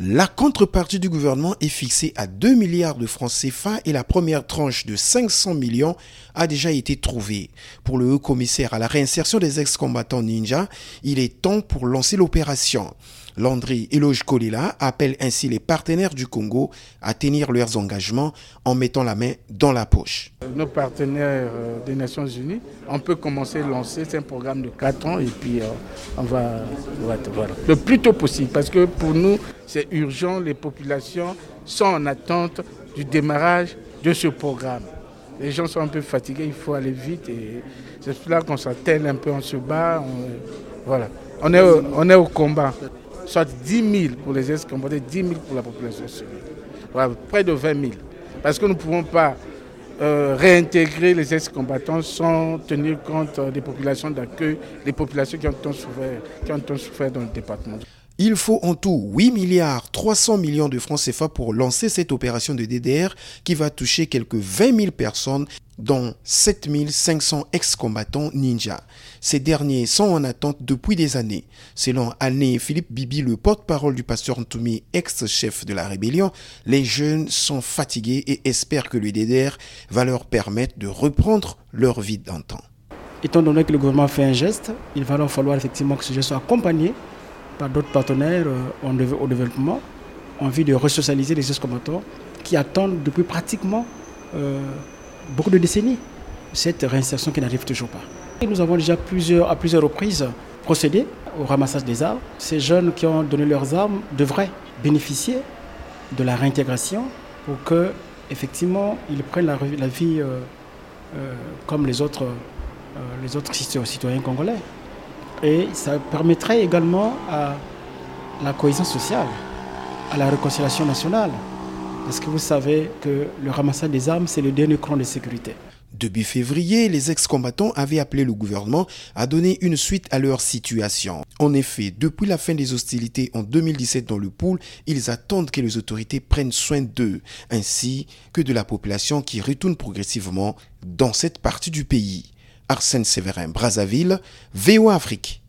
La contrepartie du gouvernement est fixée à 2 milliards de francs CFA et la première tranche de 500 millions a déjà été trouvée. Pour le haut commissaire à la réinsertion des ex-combattants ninja, il est temps pour lancer l'opération. Landry Eloge Kolila appelle ainsi les partenaires du Congo à tenir leurs engagements en mettant la main dans la poche. Nos partenaires euh, des Nations Unies, on peut commencer à lancer, un programme de 4 ans et puis euh, on va, voilà, le plus tôt possible parce que pour nous c'est urgent, les populations sont en attente du démarrage de ce programme. Les gens sont un peu fatigués, il faut aller vite et c'est là qu'on s'attelle un peu, on se bat, voilà. On est, on est au combat soit 10 000 pour les ex-combattants, 10 000 pour la population civile. Voilà, près de 20 000. Parce que nous ne pouvons pas euh, réintégrer les ex-combattants sans tenir compte des populations d'accueil, les populations qui ont tant souffert, qui ont souffert dans le département. Il faut en tout 8 milliards 300 millions de francs CFA pour lancer cette opération de DDR qui va toucher quelques 20 000 personnes dont 7500 ex-combattants ninja. Ces derniers sont en attente depuis des années. Selon Anne Philippe Bibi, le porte-parole du pasteur Ntoumi, ex-chef de la rébellion, les jeunes sont fatigués et espèrent que le DDR va leur permettre de reprendre leur vie d'antan. Étant donné que le gouvernement fait un geste, il va leur falloir effectivement que ce geste soit accompagné par d'autres partenaires euh, au développement en vue de resocialiser les ex-combattants qui attendent depuis pratiquement euh, beaucoup de décennies cette réinsertion qui n'arrive toujours pas. Nous avons déjà plusieurs, à plusieurs reprises procédé au ramassage des armes. Ces jeunes qui ont donné leurs armes devraient bénéficier de la réintégration pour que effectivement ils prennent la, vie euh, comme les autres, les autres citoyens congolais. Et ça permettrait également à la cohésion sociale, à la réconciliation nationale. Parce que vous savez que le ramassage des armes, c'est le dernier cran de sécurité. Début février, les ex-combattants avaient appelé le gouvernement à donner une suite à leur situation. En effet, depuis la fin des hostilités en 2017 dans le pôle, ils attendent que les autorités prennent soin d'eux, ainsi que de la population qui retourne progressivement dans cette partie du pays. Arsène Séverin, Brazzaville, VOA Afrique.